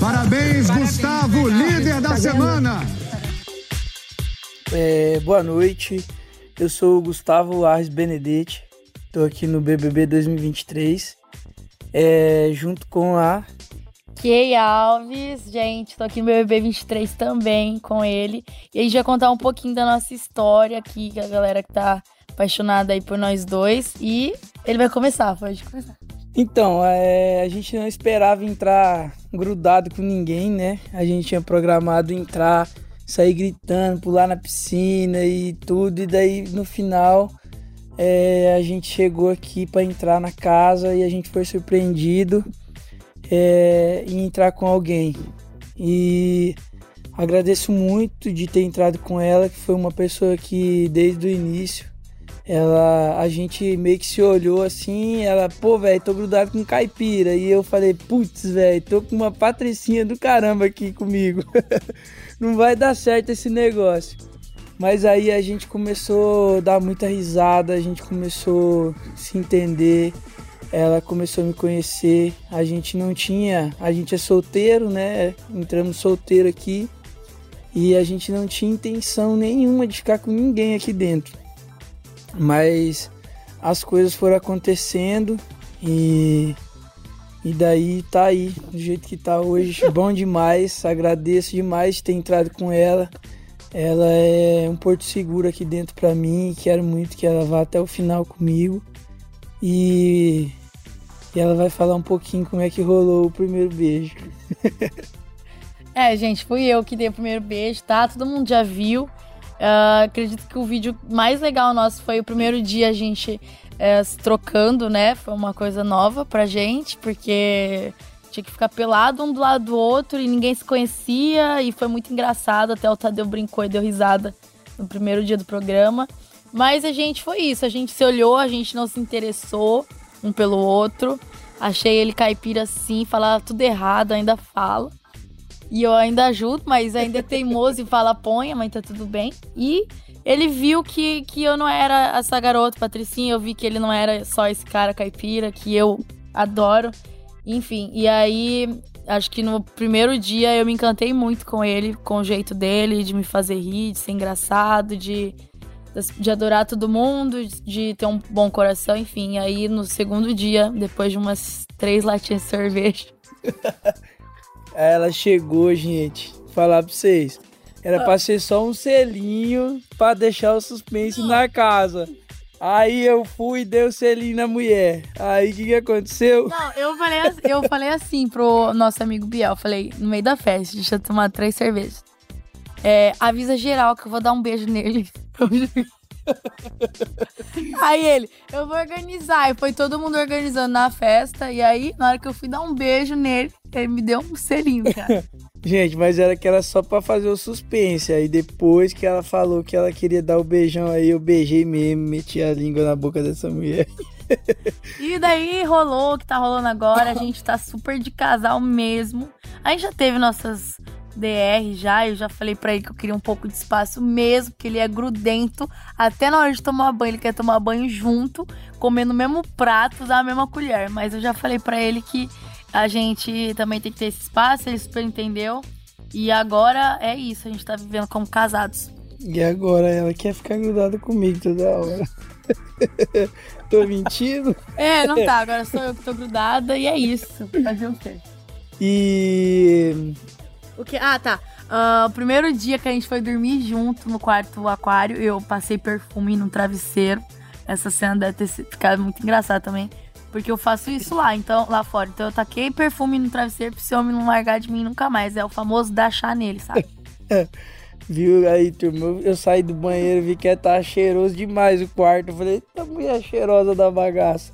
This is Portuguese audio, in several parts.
Parabéns, Gustavo, líder da semana. É, boa noite, eu sou o Gustavo Arres Benedetti, estou aqui no BBB 2023, é, junto com a Key Alves, gente, tô aqui no BBB 23 também com ele. E a gente vai contar um pouquinho da nossa história aqui, que a galera que tá apaixonada aí por nós dois. E ele vai começar, pode começar. Então, é, a gente não esperava entrar grudado com ninguém, né? A gente tinha programado entrar, sair gritando, pular na piscina e tudo. E daí no final é, a gente chegou aqui para entrar na casa e a gente foi surpreendido é, em entrar com alguém. E agradeço muito de ter entrado com ela, que foi uma pessoa que desde o início ela a gente meio que se olhou assim, ela, pô, velho, tô grudado com caipira. E eu falei, putz, velho, tô com uma patricinha do caramba aqui comigo. Não vai dar certo esse negócio. Mas aí a gente começou a dar muita risada, a gente começou a se entender ela começou a me conhecer. A gente não tinha, a gente é solteiro, né? Entramos solteiro aqui e a gente não tinha intenção nenhuma de ficar com ninguém aqui dentro. Mas as coisas foram acontecendo e e daí tá aí, do jeito que tá hoje, bom demais. Agradeço demais de ter entrado com ela. Ela é um porto seguro aqui dentro para mim. Quero muito que ela vá até o final comigo. E e ela vai falar um pouquinho como é que rolou o primeiro beijo. é, gente, fui eu que dei o primeiro beijo, tá? Todo mundo já viu. Uh, acredito que o vídeo mais legal nosso foi o primeiro dia a gente uh, se trocando, né? Foi uma coisa nova pra gente, porque tinha que ficar pelado um do lado do outro e ninguém se conhecia e foi muito engraçado. Até o Tadeu brincou e deu risada no primeiro dia do programa. Mas a gente foi isso, a gente se olhou, a gente não se interessou um pelo outro. Achei ele caipira sim, falava tudo errado, ainda fala. E eu ainda ajudo, mas ainda é teimoso e fala ponha, mas tá tudo bem. E ele viu que, que eu não era essa garota, Patricinha. Eu vi que ele não era só esse cara caipira, que eu adoro. Enfim, e aí acho que no primeiro dia eu me encantei muito com ele, com o jeito dele, de me fazer rir, de ser engraçado, de de adorar todo mundo, de ter um bom coração, enfim. Aí no segundo dia, depois de umas três latinhas de cerveja. Ela chegou, gente. Falar pra vocês. Era pra ser só um selinho pra deixar o suspense na casa. Aí eu fui e dei o selinho na mulher. Aí o que, que aconteceu? Não, eu falei, assim, eu falei assim pro nosso amigo Biel. Falei, no meio da festa, deixa eu tomar três cervejas. É, avisa geral que eu vou dar um beijo nele. aí ele, eu vou organizar. E foi todo mundo organizando na festa. E aí, na hora que eu fui dar um beijo nele, ele me deu um selinho, cara. Gente, mas era que era só pra fazer o suspense. Aí depois que ela falou que ela queria dar o beijão aí, eu beijei mesmo, meti a língua na boca dessa mulher. e daí rolou o que tá rolando agora. A gente tá super de casal mesmo. A gente já teve nossas DR já, eu já falei para ele que eu queria um pouco de espaço mesmo, que ele é grudento. Até na hora de tomar banho, ele quer tomar banho junto, comendo o mesmo prato, usar a mesma colher. Mas eu já falei para ele que a gente também tem que ter esse espaço, ele super entendeu. E agora é isso, a gente tá vivendo como casados. E agora ela quer ficar grudada comigo toda hora. tô mentindo? É, não tá, agora sou eu que tô grudada e é isso. Fazer o quê? E o que? Ah, tá. Uh, o primeiro dia que a gente foi dormir junto no quarto aquário, eu passei perfume no travesseiro. Essa cena deve ter ficado muito engraçada também. Porque eu faço isso lá, então, lá fora. Então eu taquei perfume no travesseiro pra esse homem não largar de mim nunca mais. É o famoso dar chá nele, sabe? Viu aí, turma? Eu saí do banheiro, vi que tá cheiroso demais o quarto. Eu falei, eita mulher cheirosa da bagaça.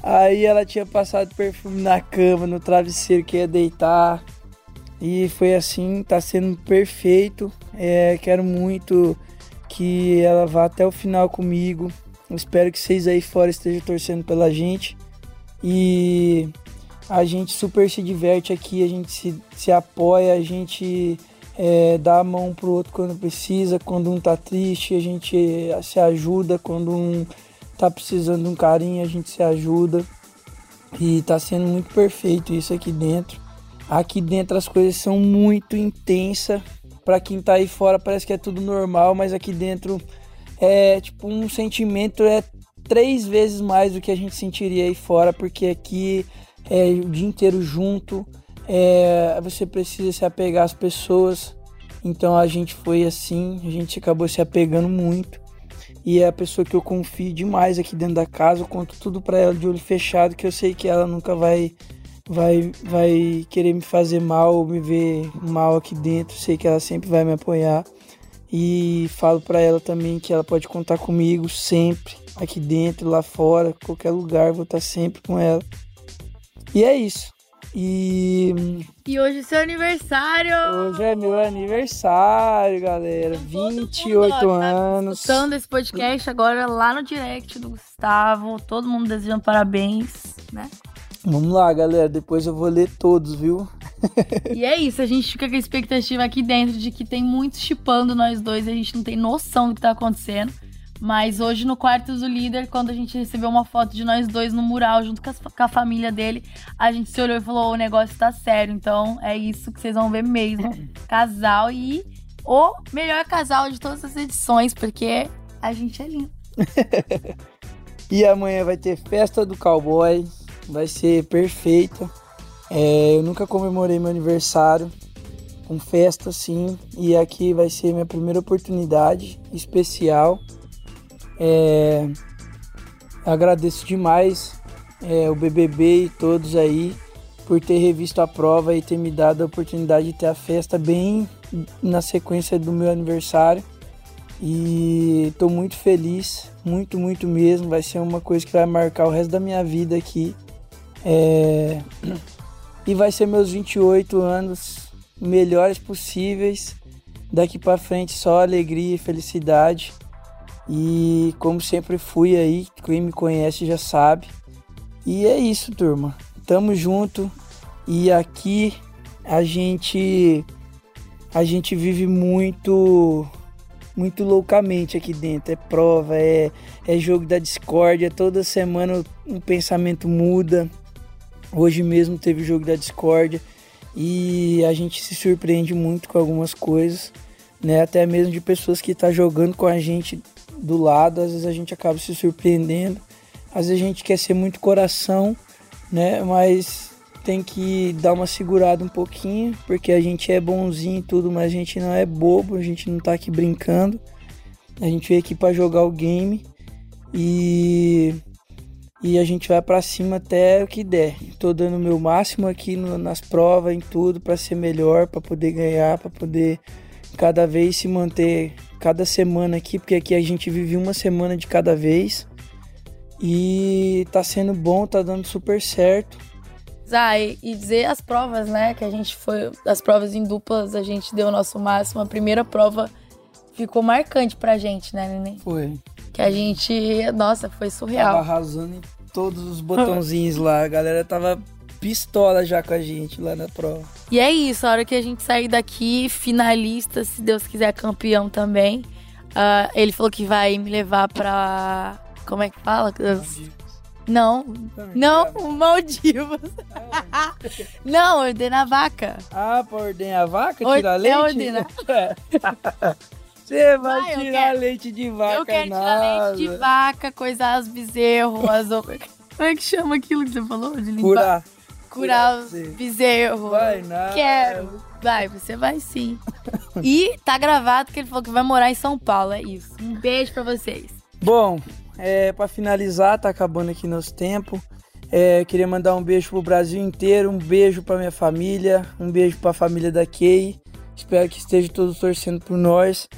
Aí ela tinha passado perfume na cama, no travesseiro que ia deitar. E foi assim, tá sendo perfeito. É, quero muito que ela vá até o final comigo. Espero que vocês aí fora estejam torcendo pela gente. E a gente super se diverte aqui, a gente se, se apoia, a gente é, dá a mão pro outro quando precisa, quando um tá triste, a gente se ajuda, quando um tá precisando de um carinho, a gente se ajuda. E tá sendo muito perfeito isso aqui dentro. Aqui dentro as coisas são muito intensas. Para quem tá aí fora parece que é tudo normal, mas aqui dentro é tipo um sentimento é três vezes mais do que a gente sentiria aí fora, porque aqui é o dia inteiro junto, é, você precisa se apegar às pessoas. Então a gente foi assim, a gente acabou se apegando muito. E é a pessoa que eu confio demais aqui dentro da casa, eu conto tudo para ela de olho fechado, que eu sei que ela nunca vai vai vai querer me fazer mal me ver mal aqui dentro, sei que ela sempre vai me apoiar. E falo para ela também que ela pode contar comigo sempre, aqui dentro, lá fora, qualquer lugar, vou estar sempre com ela. E é isso. E. E hoje é seu aniversário! Hoje é meu aniversário, galera. 28 mundo, ó, anos. Tá escutando esse podcast agora lá no direct do Gustavo. Todo mundo desejando parabéns, né? Vamos lá, galera. Depois eu vou ler todos, viu? e é isso, a gente fica com a expectativa aqui dentro de que tem muitos chipando nós dois, a gente não tem noção do que tá acontecendo. Mas hoje no quarto do líder, quando a gente recebeu uma foto de nós dois no mural, junto com a, com a família dele, a gente se olhou e falou: o negócio tá sério. Então é isso que vocês vão ver mesmo. casal e o melhor casal de todas as edições, porque a gente é lindo. e amanhã vai ter festa do cowboy. Vai ser perfeita. É, eu nunca comemorei meu aniversário com festa assim. E aqui vai ser minha primeira oportunidade especial. É, agradeço demais é, o BBB e todos aí por ter revisto a prova e ter me dado a oportunidade de ter a festa bem na sequência do meu aniversário. E estou muito feliz, muito, muito mesmo. Vai ser uma coisa que vai marcar o resto da minha vida aqui. É... E vai ser meus 28 anos melhores possíveis. Daqui para frente só alegria e felicidade. E como sempre fui aí, quem me conhece já sabe. E é isso, turma. Tamo junto. E aqui a gente a gente vive muito muito loucamente aqui dentro. É prova, é, é jogo da discórdia. Toda semana um pensamento muda. Hoje mesmo teve o jogo da discórdia e a gente se surpreende muito com algumas coisas, né? Até mesmo de pessoas que estão tá jogando com a gente do lado, às vezes a gente acaba se surpreendendo. Às vezes a gente quer ser muito coração, né? Mas tem que dar uma segurada um pouquinho, porque a gente é bonzinho e tudo, mas a gente não é bobo, a gente não tá aqui brincando. A gente veio aqui para jogar o game e e a gente vai para cima até o que der. Tô dando o meu máximo aqui no, nas provas, em tudo para ser melhor, para poder ganhar, para poder cada vez se manter cada semana aqui, porque aqui a gente vive uma semana de cada vez. E tá sendo bom, tá dando super certo. Zay, e dizer as provas, né? Que a gente foi. As provas em duplas, a gente deu o nosso máximo. A primeira prova ficou marcante pra gente, né, Neném? Foi. Que a gente. Nossa, foi surreal. Tava arrasando em todos os botãozinhos lá. A galera tava pistola já com a gente lá na prova. E é isso, a hora que a gente sair daqui, finalista, se Deus quiser, campeão também. Uh, ele falou que vai me levar pra. Como é que fala? Não, não, Maldivas. não, ordenar a vaca. Ah, pra ordenar a vaca? Tirar leite? É ordenar. Você vai, vai tirar quero, leite de vaca, Eu quero nada. tirar leite de vaca, coisar os bezerros, as... Como é que chama aquilo que você falou? De limpar? Curar curar os bezerros. Vai nada. Quero. Vai, você vai sim. e tá gravado que ele falou que vai morar em São Paulo, é isso. Um beijo para vocês. Bom, é, para finalizar, tá acabando aqui nosso tempo. É, queria mandar um beijo pro Brasil inteiro, um beijo para minha família, um beijo para a família da Kay. Espero que estejam todos torcendo por nós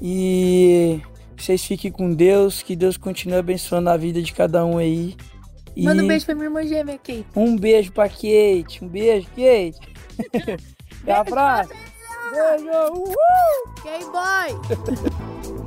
e vocês fiquem com Deus, que Deus continue abençoando a vida de cada um aí. E Manda um beijo pra minha irmã gêmea, Kate. Um beijo pra Kate. Um beijo, Kate. Até a próxima. Beijo. Uhul. K-Boy.